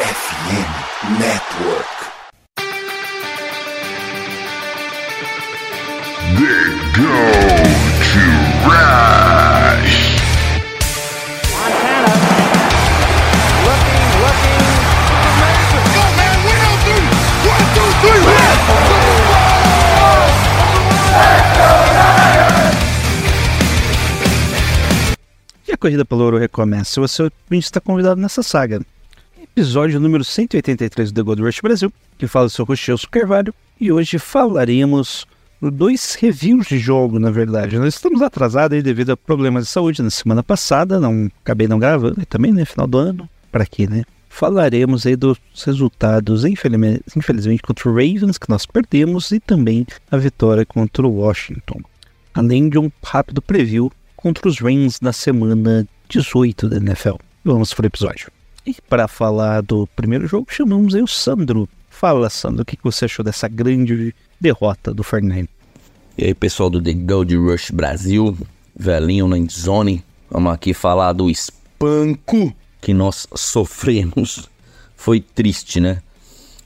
FM Network. They go to Rush. Montana looking, looking. Go, man, win out three. One, two, three, hit. E a corrida pelo ouro recomeça. Você está convidado nessa saga. Episódio número 183 do The Gold Rush Brasil, que fala sobre o Chelsea Carvalho. E hoje falaremos dois reviews de jogo, na verdade. Nós estamos atrasados aí devido a problemas de saúde na semana passada, não acabei não gravando, e também, né, final do ano, para quê, né? Falaremos aí dos resultados, infelizmente, infelizmente, contra o Ravens, que nós perdemos, e também a vitória contra o Washington. Além de um rápido preview contra os Rams na semana 18 da NFL. Vamos para o episódio. E para falar do primeiro jogo, chamamos aí o Sandro. Fala, Sandro, o que você achou dessa grande derrota do Fernando? E aí, pessoal do The Gold Rush Brasil, velhinho na endzone, vamos aqui falar do espanco que nós sofremos. Foi triste, né?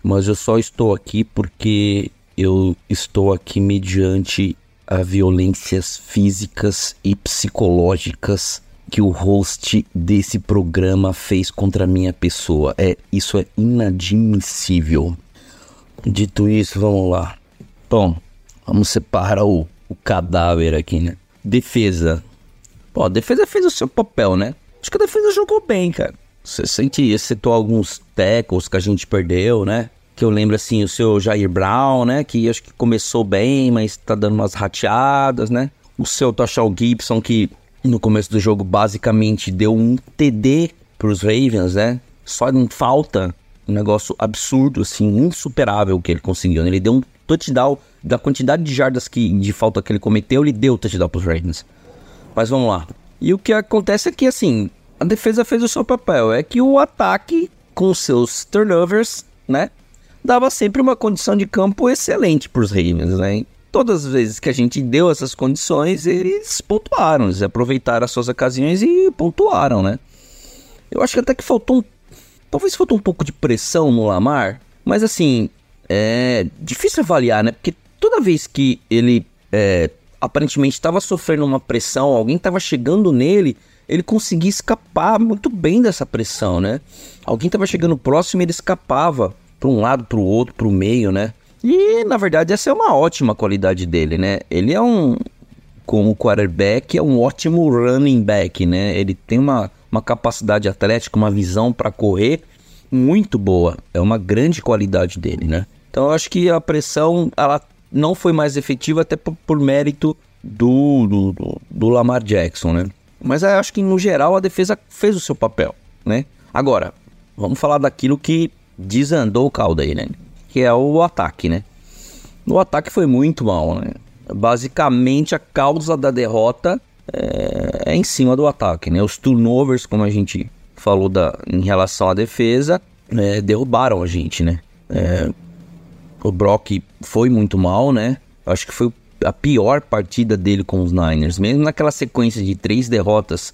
Mas eu só estou aqui porque eu estou aqui mediante a violências físicas e psicológicas que o host desse programa fez contra a minha pessoa. É, isso é inadmissível. Dito isso, vamos lá. Bom, vamos separar o, o cadáver aqui, né? Defesa. Pô, a defesa fez o seu papel, né? Acho que a defesa jogou bem, cara. Você sente, excetou alguns tackles que a gente perdeu, né? Que eu lembro, assim, o seu Jair Brown, né? Que acho que começou bem, mas tá dando umas rateadas, né? O seu Toshal Gibson, que no começo do jogo basicamente deu um TD pros Ravens, né? Só em falta, um negócio absurdo, assim, insuperável que ele conseguiu. né? Ele deu um touchdown, da quantidade de jardas que, de falta que ele cometeu, ele deu touchdown pros Ravens. Mas vamos lá. E o que acontece é que, assim, a defesa fez o seu papel. É que o ataque, com seus turnovers, né? Dava sempre uma condição de campo excelente para os Ravens, né? Todas as vezes que a gente deu essas condições, eles pontuaram. Eles aproveitaram as suas ocasiões e pontuaram, né? Eu acho que até que faltou um... Talvez faltou um pouco de pressão no Lamar. Mas, assim, é difícil avaliar, né? Porque toda vez que ele é, aparentemente estava sofrendo uma pressão, alguém estava chegando nele, ele conseguia escapar muito bem dessa pressão, né? Alguém estava chegando próximo e ele escapava para um lado, para o outro, para o meio, né? E na verdade essa é uma ótima qualidade dele, né? Ele é um como quarterback, é um ótimo running back, né? Ele tem uma, uma capacidade atlética, uma visão para correr muito boa. É uma grande qualidade dele, né? Então eu acho que a pressão ela não foi mais efetiva até por, por mérito do, do, do, Lamar Jackson, né? Mas eu acho que no geral a defesa fez o seu papel, né? Agora, vamos falar daquilo que desandou o caldo aí, né? Que é o ataque, né? O ataque foi muito mal, né? Basicamente a causa da derrota é, é em cima do ataque, né? Os turnovers, como a gente falou da, em relação à defesa, é, derrubaram a gente, né? É, o Brock foi muito mal, né? Acho que foi a pior partida dele com os Niners. Mesmo naquela sequência de três derrotas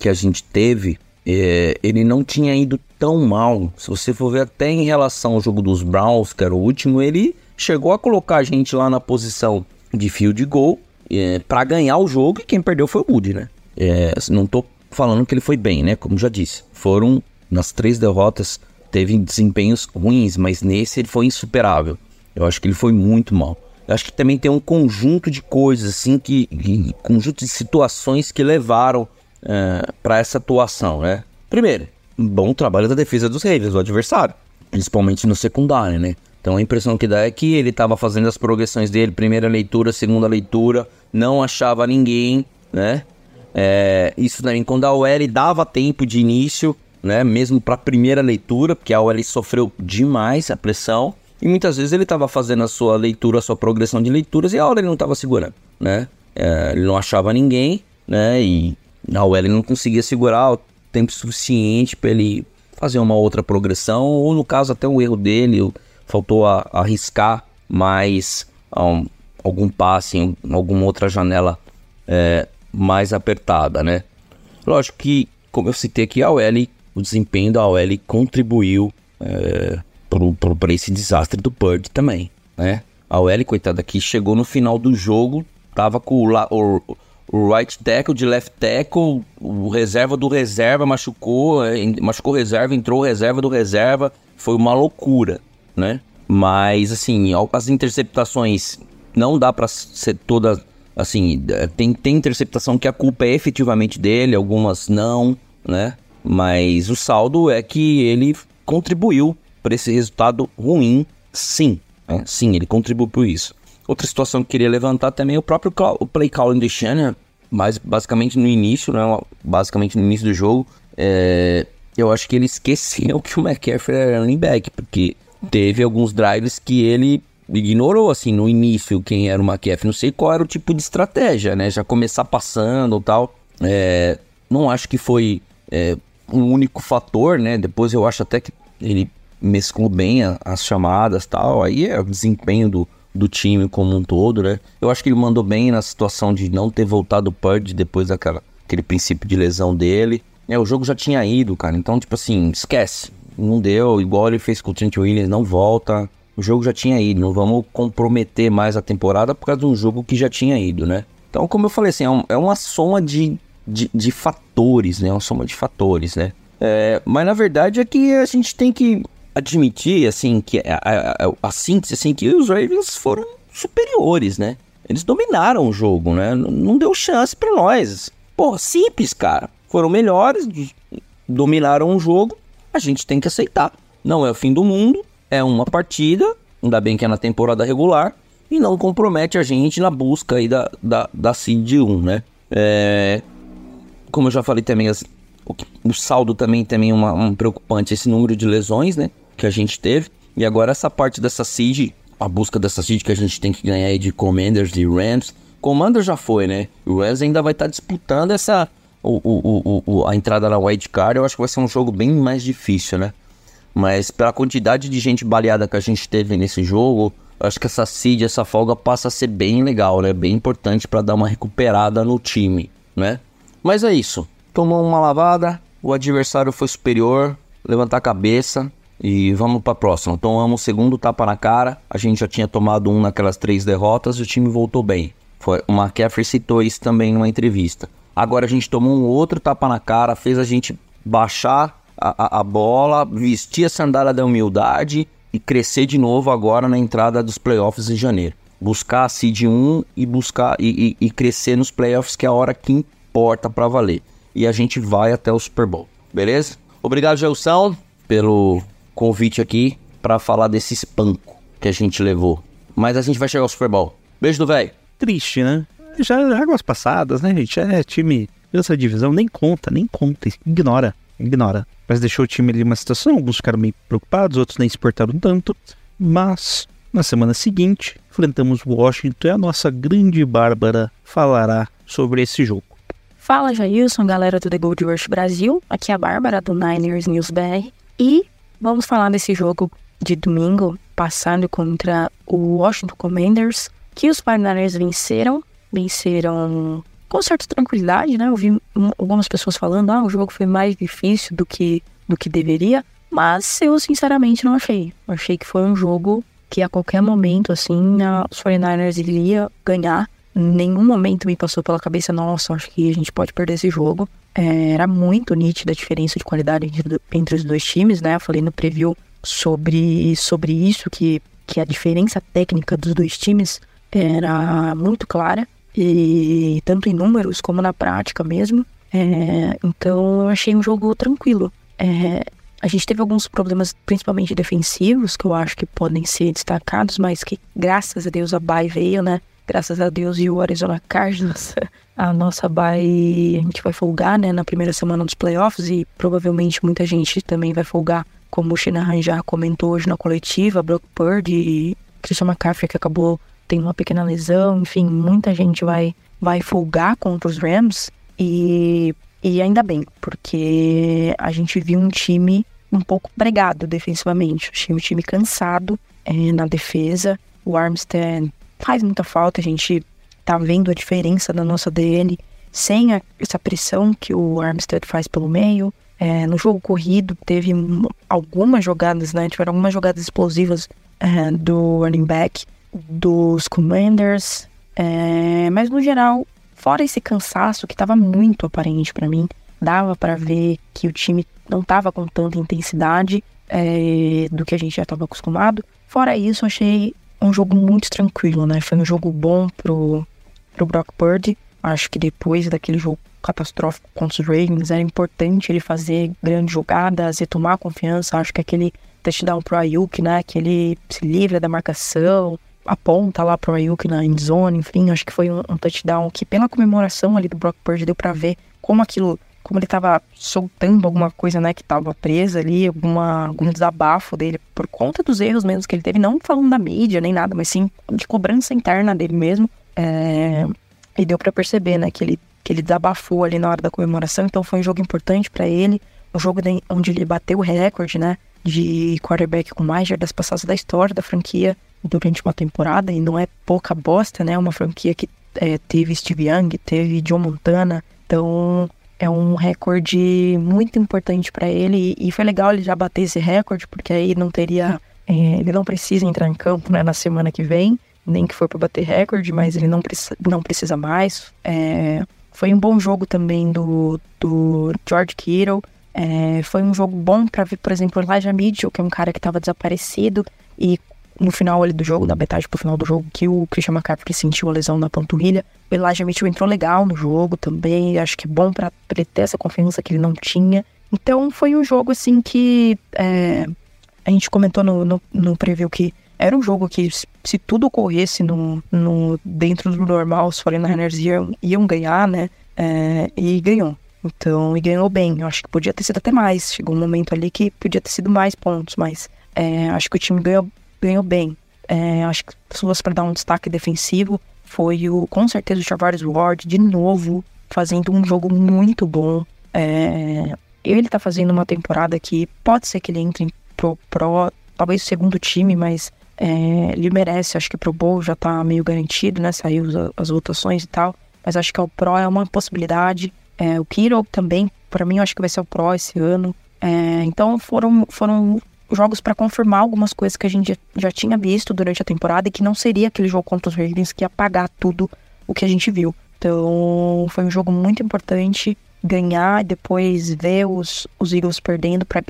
que a gente teve, é, ele não tinha ido tão mal. Se você for ver até em relação ao jogo dos Browns, que era o último, ele chegou a colocar a gente lá na posição de field goal é, para ganhar o jogo e quem perdeu foi o Woody, né? É, não tô falando que ele foi bem, né? Como já disse, foram nas três derrotas teve desempenhos ruins, mas nesse ele foi insuperável. Eu acho que ele foi muito mal. Eu acho que também tem um conjunto de coisas, assim, que. que conjunto de situações que levaram é, para essa atuação, né? Primeiro, bom trabalho da defesa dos Ravens, do adversário, principalmente no secundário, né? Então a impressão que dá é que ele estava fazendo as progressões dele, primeira leitura, segunda leitura, não achava ninguém, né? É, isso também quando a OL dava tempo de início, né? Mesmo para a primeira leitura, porque a OL sofreu demais a pressão. E muitas vezes ele estava fazendo a sua leitura, a sua progressão de leituras e a OL ele não estava segurando, né? É, ele não achava ninguém, né? E a OL não conseguia segurar o tempo suficiente para ele fazer uma outra progressão, ou no caso até um erro dele, faltou a, a arriscar mais um, algum passe em alguma outra janela é, mais apertada, né? Lógico que, como eu citei aqui, a OL, o desempenho da OL contribuiu é, para esse desastre do Purdy também, né? A OL, coitada, aqui chegou no final do jogo, tava com o, o, o right tackle de left tackle, o reserva do reserva machucou, é, machucou reserva, entrou reserva do reserva, foi uma loucura, né? Mas, assim, as interceptações não dá para ser toda assim, é, tem, tem interceptação que a culpa é efetivamente dele, algumas não, né? Mas o saldo é que ele contribuiu para esse resultado ruim, sim. Né? Sim, ele contribuiu por isso. Outra situação que eu queria levantar também é o próprio o play calling de Shannon, mas basicamente no início, né? Basicamente no início do jogo, é, eu acho que ele esqueceu que o McCaffrey era running back, porque teve alguns drives que ele ignorou, assim, no início quem era o McAfee. Não sei qual era o tipo de estratégia, né? Já começar passando ou tal. É, não acho que foi é, um único fator, né? Depois eu acho até que ele mesclou bem a, as chamadas tal. Aí é o desempenho do, do time como um todo, né? Eu acho que ele mandou bem na situação de não ter voltado o Purge depois daquela aquele princípio de lesão dele. É, o jogo já tinha ido, cara. Então, tipo assim, esquece. Não deu, igual ele fez com o Trent Williams, não volta o jogo já tinha ido, não vamos comprometer mais a temporada por causa de um jogo que já tinha ido, né? Então, como eu falei assim, é, um, é uma soma de, de, de, fatores, né? É uma soma de fatores, né? É, mas na verdade é que a gente tem que admitir, assim, que a, a, a, a síntese, assim, que os Ravens foram superiores, né? Eles dominaram o jogo, né? Não deu chance para nós. Pô, simples, cara. Foram melhores, dominaram o jogo, a gente tem que aceitar. Não é o fim do mundo, é uma partida, ainda bem que é na temporada regular, e não compromete a gente na busca aí da, da, da Seed 1, né? É, como eu já falei também, as, o, o, saldo também também é uma, um preocupante, esse número de lesões, né? Que a gente teve. E agora essa parte dessa seed, a busca dessa seed que a gente tem que ganhar aí de Commanders, de Rams. Commander já foi, né? O Rams ainda vai estar tá disputando essa... O, o, o, a entrada na White Card, eu acho que vai ser um jogo bem mais difícil, né? Mas pela quantidade de gente baleada que a gente teve nesse jogo, acho que essa seed, essa folga passa a ser bem legal, né? Bem importante para dar uma recuperada no time, né? Mas é isso. Tomou uma lavada, o adversário foi superior, levantar a cabeça e vamos para a próxima. Tomamos o segundo tapa na cara, a gente já tinha tomado um naquelas três derrotas e o time voltou bem. Foi, o McCaffrey citou isso também numa entrevista. Agora a gente tomou um outro tapa na cara, fez a gente baixar a, a, bola, vestir a sandália da humildade e crescer de novo agora na entrada dos playoffs em janeiro. Buscar a seed 1 e buscar e, e, e crescer nos playoffs, que é a hora que importa para valer. E a gente vai até o Super Bowl, beleza? Obrigado, Gelson, pelo convite aqui para falar desse espanco que a gente levou. Mas a gente vai chegar ao Super Bowl. Beijo do velho. Triste, né? Já águas passadas, né, gente? É time dessa divisão, nem conta, nem conta, ignora, ignora mas deixou o time ali uma situação. Alguns ficaram meio preocupados, outros nem se portaram tanto. Mas na semana seguinte, enfrentamos Washington e a nossa grande Bárbara falará sobre esse jogo. Fala Jailson, galera do The Gold Rush Brasil. Aqui é a Bárbara do Niners News BR. E vamos falar desse jogo de domingo passado contra o Washington Commanders, que os 49ers venceram. Venceram com certa tranquilidade, né? Eu vi algumas pessoas falando, ah, o jogo foi mais difícil do que, do que deveria, mas eu sinceramente não achei. Achei que foi um jogo que a qualquer momento, assim, os 49ers iria ganhar. Nenhum momento me passou pela cabeça, nossa, acho que a gente pode perder esse jogo. É, era muito nítida a diferença de qualidade entre, entre os dois times, né? Eu falei no preview sobre, sobre isso, que, que a diferença técnica dos dois times era muito clara e tanto em números como na prática mesmo. É, então eu achei um jogo tranquilo. É, a gente teve alguns problemas, principalmente defensivos, que eu acho que podem ser destacados, mas que graças a Deus a Bay veio, né? Graças a Deus e o Arizona Cardinals, a nossa Bay, a gente vai folgar, né, na primeira semana dos playoffs e provavelmente muita gente também vai folgar, como o Shanahan já comentou hoje na coletiva, Brock Purdy e Christian McCaffrey que acabou tem uma pequena lesão, enfim, muita gente vai, vai folgar contra os Rams e, e ainda bem, porque a gente viu um time um pouco pregado defensivamente, um time cansado é, na defesa, o Armstead faz muita falta, a gente tá vendo a diferença da nossa DL sem a, essa pressão que o Armstead faz pelo meio, É, no jogo corrido, teve algumas jogadas, né? Tiveram algumas jogadas explosivas é, do running back, dos Commanders. é, mas no geral, fora esse cansaço que estava muito aparente para mim, dava para ver que o time não estava com tanta intensidade é, do que a gente já estava acostumado. Fora isso, achei um jogo muito tranquilo, né? Foi um jogo bom pro, pro Brock Purdy. Acho que depois daquele jogo catastrófico contra os Ravens, era importante ele fazer grandes jogadas, retomar a confiança. Acho que aquele touchdown pro Ayuk, né? Que ele se livra da marcação, aponta lá pro Ayuk na end zone, enfim. Acho que foi um, um touchdown que, pela comemoração ali do Brock Purdy, deu pra ver como aquilo como ele tava soltando alguma coisa, né, que tava presa ali, alguma, algum desabafo dele por conta dos erros mesmo que ele teve, não falando da mídia nem nada, mas sim de cobrança interna dele mesmo. É, e deu pra perceber, né, que ele, que ele desabafou ali na hora da comemoração, então foi um jogo importante pra ele, um jogo de- onde ele bateu o recorde, né, de quarterback com mais jardas passadas da história da franquia durante uma temporada, e não é pouca bosta, né, uma franquia que é, teve Steve Young, teve John Montana, então é um recorde muito importante para ele e foi legal ele já bater esse recorde porque aí não teria é, ele não precisa entrar em campo né, na semana que vem nem que for para bater recorde mas ele não precisa não precisa mais. É, foi um bom jogo também do, do George Kittle. É, foi um jogo bom para ver por exemplo o Elijah Mitchell que é um cara que estava desaparecido e no final ali do jogo, da metade pro final do jogo, que o Christian McCaffrey sentiu a lesão na panturrilha. O Elijah Mitchell entrou legal no jogo também, acho que é bom pra ele ter essa confiança que ele não tinha. Então foi um jogo assim que é, a gente comentou no, no, no preview que era um jogo que se- se tudo ocorresse no, no, dentro do normal, os 49ers iam, iam ganhar, né? É, e ganhou. Então, e ganhou bem. Eu acho que podia ter sido até mais. Chegou um momento ali que podia ter sido mais pontos, mas é, acho que o time ganhou, ganhou bem. É, acho que fosse para dar um destaque defensivo, foi o com certeza o Charvarius Ward de novo fazendo um jogo muito bom. É, ele tá fazendo uma temporada que pode ser que ele entre pro, pro talvez o segundo time, mas é, ele merece. Acho que pro Bowl já tá meio garantido, né? Saiu as, as votações e tal. Mas acho que o Pro é uma possibilidade. É, o Kiro também, para mim, acho que vai ser o Pro esse ano. É, então foram, foram jogos para confirmar algumas coisas que a gente já, tinha visto durante a temporada e que não seria aquele jogo contra os Ravens que ia apagar tudo o que a gente viu. Então foi um jogo muito importante ganhar e depois ver os, os Eagles perdendo para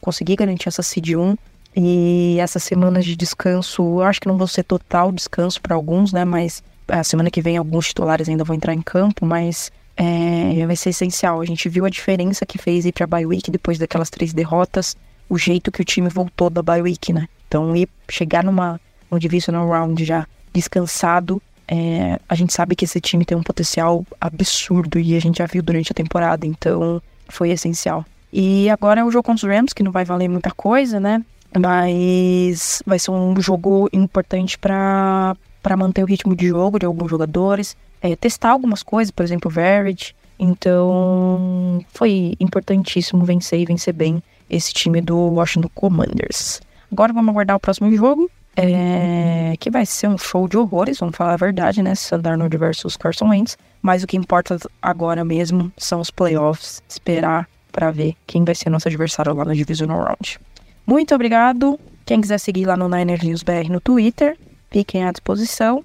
conseguir garantir essa seed 1. E essas semanas de descanso, eu acho que não vão ser total descanso para alguns, né? Mas a semana que vem alguns titulares ainda vão entrar em campo, mas é, vai ser essencial. A gente viu a diferença que fez ir para bye week depois daquelas três derrotas, o jeito que o time voltou da bye week, né? Então, ir chegar numa um divisional round já descansado, é, a gente sabe que esse time tem um potencial absurdo e a gente já viu durante a temporada, então foi essencial. E agora é o jogo contra os Rams, que não vai valer muita coisa, né? Mas vai ser um jogo importante para para manter o ritmo de jogo de alguns jogadores, é, testar algumas coisas, por exemplo, o Verage. Então, foi importantíssimo vencer e vencer bem esse time do Washington Commanders. Agora vamos aguardar o próximo jogo, é, que vai ser um show de horrores, vamos falar a verdade, né? Sam Darnold versus Carson Wentz. Mas o que importa agora mesmo são os playoffs, esperar para ver quem vai ser nosso adversário lá no Divisional Round. Muito obrigado. Quem quiser seguir lá no Niners News BR no Twitter, fiquem à disposição.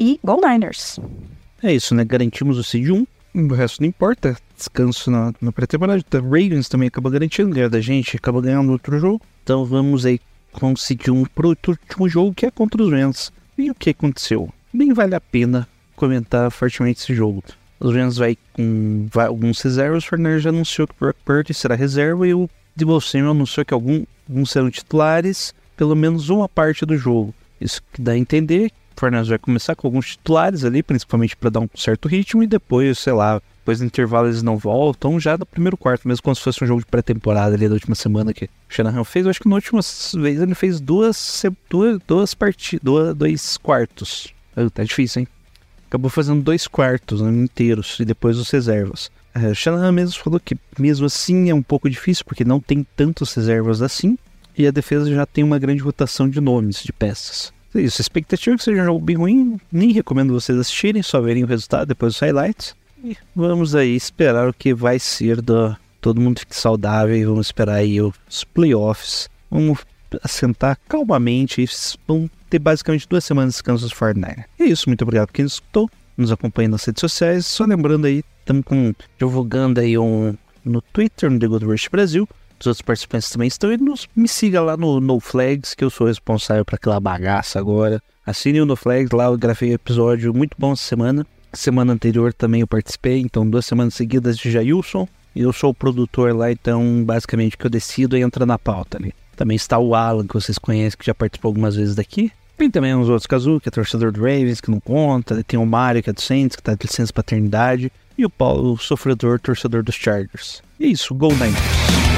E Go Niners! É isso, né? Garantimos o seed 1. O resto não importa. Descanso na, na pré-temporada. O Ravens também acabou garantindo, ganhou da gente, acabou ganhando outro jogo. Então vamos aí seed 1 pro último jogo, que é contra os Rams. E o que aconteceu? Nem vale a pena comentar fortemente esse jogo. Os Rams vai com vai, alguns reservas. O Fernandes já anunciou que o Brock Purdy será reserva e o Debo Samuel anunciou que alguns serão titulares pelo menos uma parte do jogo. Isso que dá a entender Fernandes vai começar com alguns titulares ali, principalmente para dar um certo ritmo, e depois, sei lá, depois do intervalo eles não voltam, já no primeiro quarto, mesmo como se fosse um jogo de pré-temporada ali da última semana que o Shanahan fez. Eu acho que na última vez ele fez duas, duas, duas partidas, duas, dois quartos. Tá difícil, hein? Acabou fazendo dois quartos né, inteiros e depois os reservas. É, o Shanahan mesmo falou que mesmo assim é um pouco difícil, porque não tem tantos reservas assim, e a defesa já tem uma grande rotação de nomes, de peças. É isso, expectativa é que seja um jogo bem ruim, nem recomendo vocês assistirem, só verem o resultado depois dos highlights. E vamos aí esperar o que vai ser do, todo mundo fique saudável e vamos esperar aí os playoffs. Vamos assentar calmamente e vão ter basicamente duas semanas de descanso dos 49 É isso, muito obrigado por quem escutou, nos acompanha nas redes sociais. Só lembrando aí, estamos divulgando aí um no Twitter, no The Good Rush Brasil. Os outros participantes também estão e nos, me siga lá no No Flags, que eu sou responsável por aquela bagaça agora. Assine o No Flags, lá eu gravei um episódio muito bom essa semana. Semana anterior também eu participei, então duas semanas seguidas de Jailson. Eu sou o produtor lá, então basicamente o que eu decido é entrar na pauta ali. Também está o Alan, que vocês conhecem, que já participou algumas vezes daqui. Tem também uns outros Kazu, que é torcedor do Ravens, que não conta. Tem o Mario, que é do Saints, que tá de licença paternidade. E o Paulo, o sofredor, torcedor dos Chargers. E é isso, Go Niners!